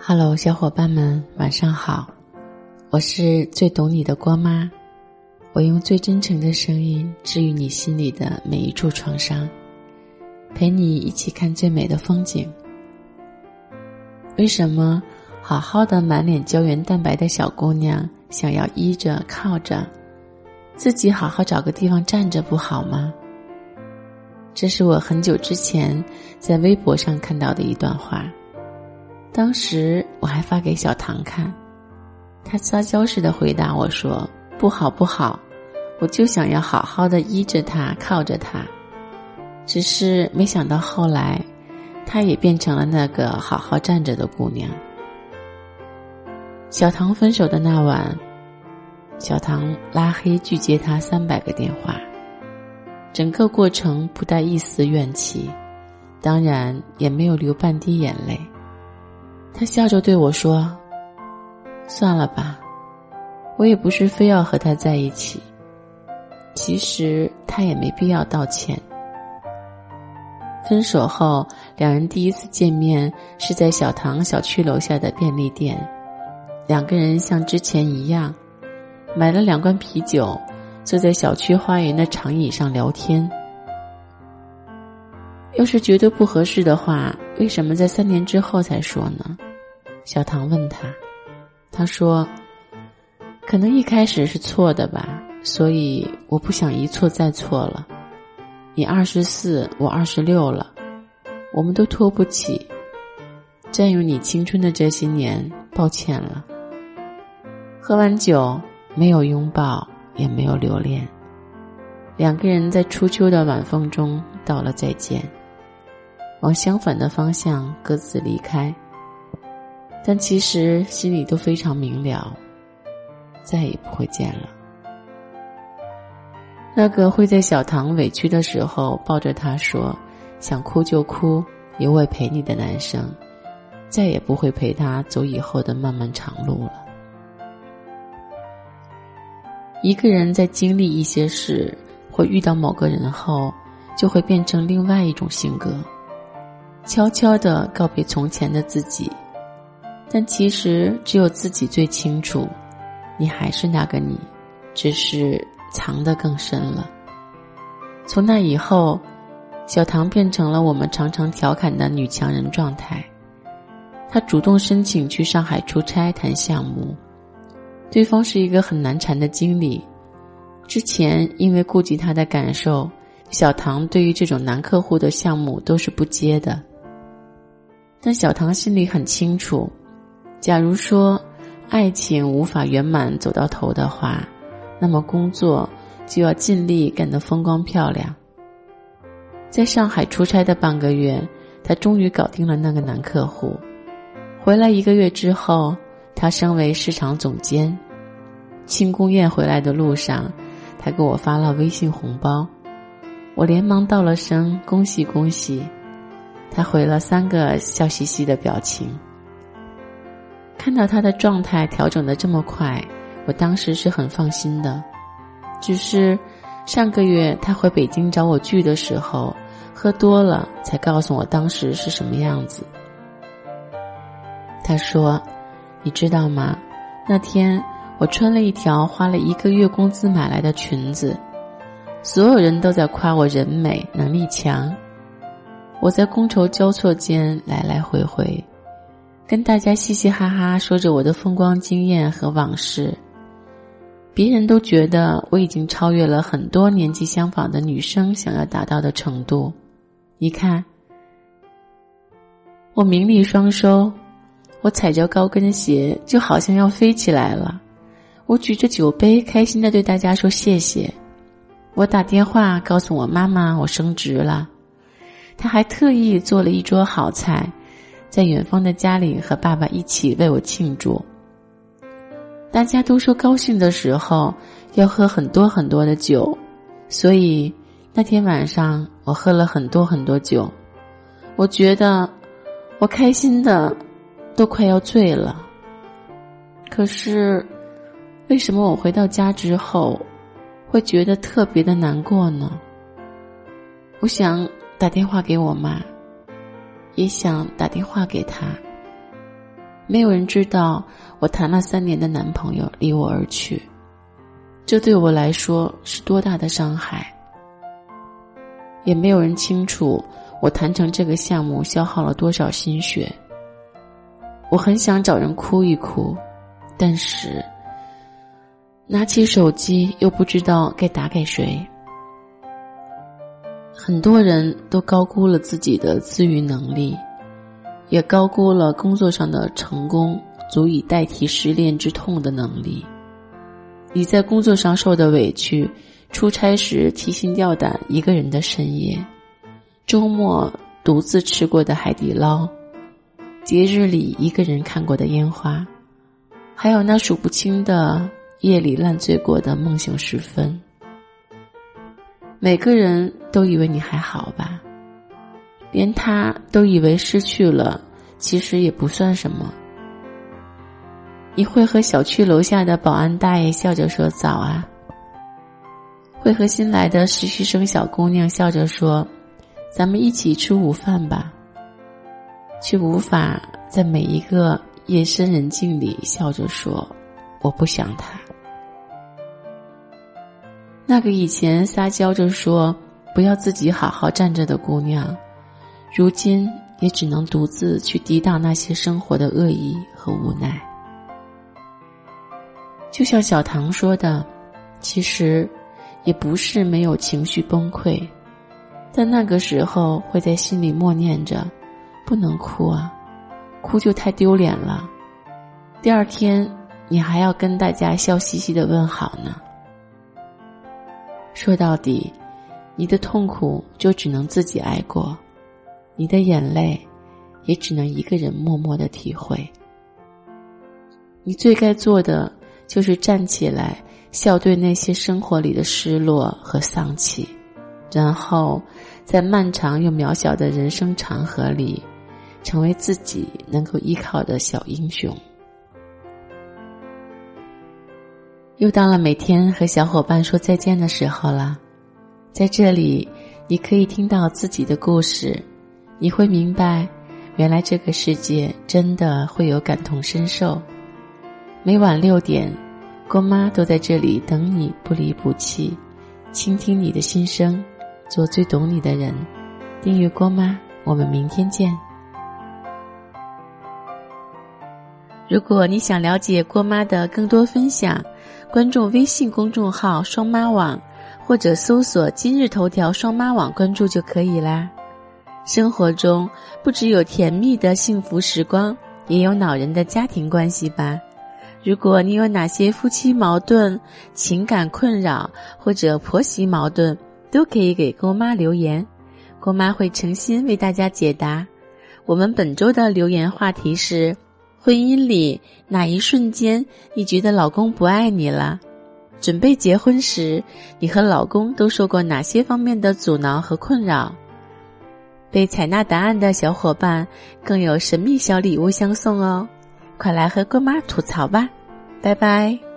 Hello，小伙伴们，晚上好！我是最懂你的郭妈，我用最真诚的声音治愈你心里的每一处创伤，陪你一起看最美的风景。为什么好好的满脸胶原蛋白的小姑娘想要依着靠着，自己好好找个地方站着不好吗？这是我很久之前在微博上看到的一段话。当时我还发给小唐看，他撒娇似的回答我说：“不好不好，我就想要好好的依着他，靠着他。只是没想到后来，他也变成了那个好好站着的姑娘。”小唐分手的那晚，小唐拉黑拒接他三百个电话，整个过程不带一丝怨气，当然也没有流半滴眼泪。他笑着对我说：“算了吧，我也不是非要和他在一起。其实他也没必要道歉。”分手后，两人第一次见面是在小唐小区楼下的便利店，两个人像之前一样，买了两罐啤酒，坐在小区花园的长椅上聊天。要是觉得不合适的话，为什么在三年之后才说呢？小唐问他，他说：“可能一开始是错的吧，所以我不想一错再错了。你二十四，我二十六了，我们都拖不起，占用你青春的这些年，抱歉了。”喝完酒，没有拥抱，也没有留恋，两个人在初秋的晚风中道了再见，往相反的方向各自离开。但其实心里都非常明了，再也不会见了。那个会在小唐委屈的时候抱着他说“想哭就哭，有我陪你”的男生，再也不会陪他走以后的漫漫长路了。一个人在经历一些事或遇到某个人后，就会变成另外一种性格，悄悄的告别从前的自己。但其实只有自己最清楚，你还是那个你，只是藏得更深了。从那以后，小唐变成了我们常常调侃的女强人状态。她主动申请去上海出差谈项目，对方是一个很难缠的经理。之前因为顾及他的感受，小唐对于这种男客户的项目都是不接的。但小唐心里很清楚。假如说爱情无法圆满走到头的话，那么工作就要尽力干得风光漂亮。在上海出差的半个月，他终于搞定了那个男客户。回来一个月之后，他升为市场总监。庆功宴回来的路上，他给我发了微信红包，我连忙道了声恭喜恭喜，他回了三个笑嘻嘻的表情。看到他的状态调整的这么快，我当时是很放心的。只是上个月他回北京找我聚的时候，喝多了才告诉我当时是什么样子。他说：“你知道吗？那天我穿了一条花了一个月工资买来的裙子，所有人都在夸我人美、能力强。我在觥筹交错间来来回回。”跟大家嘻嘻哈哈说着我的风光经验和往事，别人都觉得我已经超越了很多年纪相仿的女生想要达到的程度。你看，我名利双收，我踩着高跟鞋就好像要飞起来了。我举着酒杯，开心的对大家说谢谢。我打电话告诉我妈妈我升职了，她还特意做了一桌好菜。在远方的家里和爸爸一起为我庆祝。大家都说高兴的时候要喝很多很多的酒，所以那天晚上我喝了很多很多酒。我觉得我开心的都快要醉了。可是为什么我回到家之后会觉得特别的难过呢？我想打电话给我妈。也想打电话给他，没有人知道我谈了三年的男朋友离我而去，这对我来说是多大的伤害。也没有人清楚我谈成这个项目消耗了多少心血。我很想找人哭一哭，但是拿起手机又不知道该打给谁。很多人都高估了自己的自愈能力，也高估了工作上的成功足以代替失恋之痛的能力。你在工作上受的委屈，出差时提心吊胆一个人的深夜，周末独自吃过的海底捞。节日里一个人看过的烟花，还有那数不清的夜里烂醉过的梦醒时分。每个人都以为你还好吧，连他都以为失去了，其实也不算什么。你会和小区楼下的保安大爷笑着说早啊，会和新来的实习生小姑娘笑着说，咱们一起吃午饭吧。却无法在每一个夜深人静里笑着说：“我不想他。”那个以前撒娇着说“不要自己好好站着”的姑娘，如今也只能独自去抵挡那些生活的恶意和无奈。就像小唐说的：“其实，也不是没有情绪崩溃，但那个时候会在心里默念着。”不能哭啊，哭就太丢脸了。第二天你还要跟大家笑嘻嘻的问好呢。说到底，你的痛苦就只能自己挨过，你的眼泪也只能一个人默默的体会。你最该做的就是站起来，笑对那些生活里的失落和丧气，然后在漫长又渺小的人生长河里。成为自己能够依靠的小英雄。又到了每天和小伙伴说再见的时候了，在这里，你可以听到自己的故事，你会明白，原来这个世界真的会有感同身受。每晚六点，郭妈都在这里等你，不离不弃，倾听你的心声，做最懂你的人。订阅郭妈，我们明天见。如果你想了解郭妈的更多分享，关注微信公众号“双妈网”，或者搜索“今日头条双妈网”关注就可以啦。生活中不只有甜蜜的幸福时光，也有恼人的家庭关系吧。如果你有哪些夫妻矛盾、情感困扰或者婆媳矛盾，都可以给郭妈留言，郭妈会诚心为大家解答。我们本周的留言话题是。婚姻里哪一瞬间你觉得老公不爱你了？准备结婚时，你和老公都受过哪些方面的阻挠和困扰？被采纳答案的小伙伴更有神秘小礼物相送哦！快来和郭妈吐槽吧，拜拜。